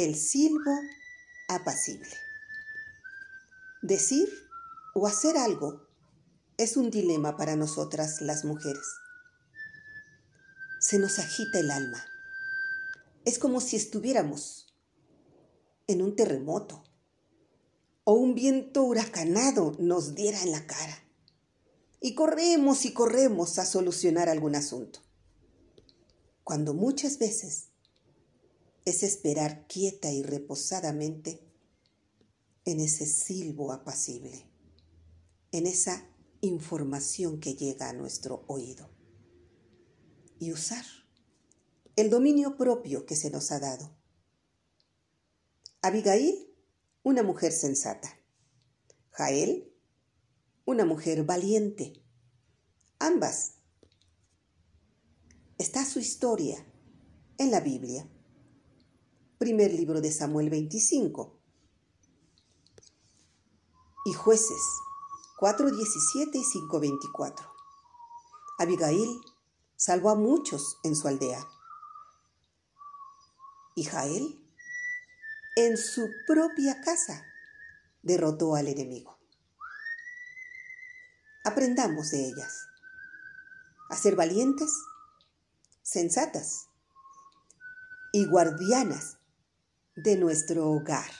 El silbo apacible. Decir o hacer algo es un dilema para nosotras las mujeres. Se nos agita el alma. Es como si estuviéramos en un terremoto o un viento huracanado nos diera en la cara. Y corremos y corremos a solucionar algún asunto. Cuando muchas veces es esperar quieta y reposadamente en ese silbo apacible, en esa información que llega a nuestro oído y usar el dominio propio que se nos ha dado. Abigail, una mujer sensata. Jael, una mujer valiente. Ambas. Está su historia en la Biblia. Primer libro de Samuel 25. Y jueces 4.17 y 5.24. Abigail salvó a muchos en su aldea. Y Jael, en su propia casa, derrotó al enemigo. Aprendamos de ellas a ser valientes, sensatas y guardianas de nuestro hogar.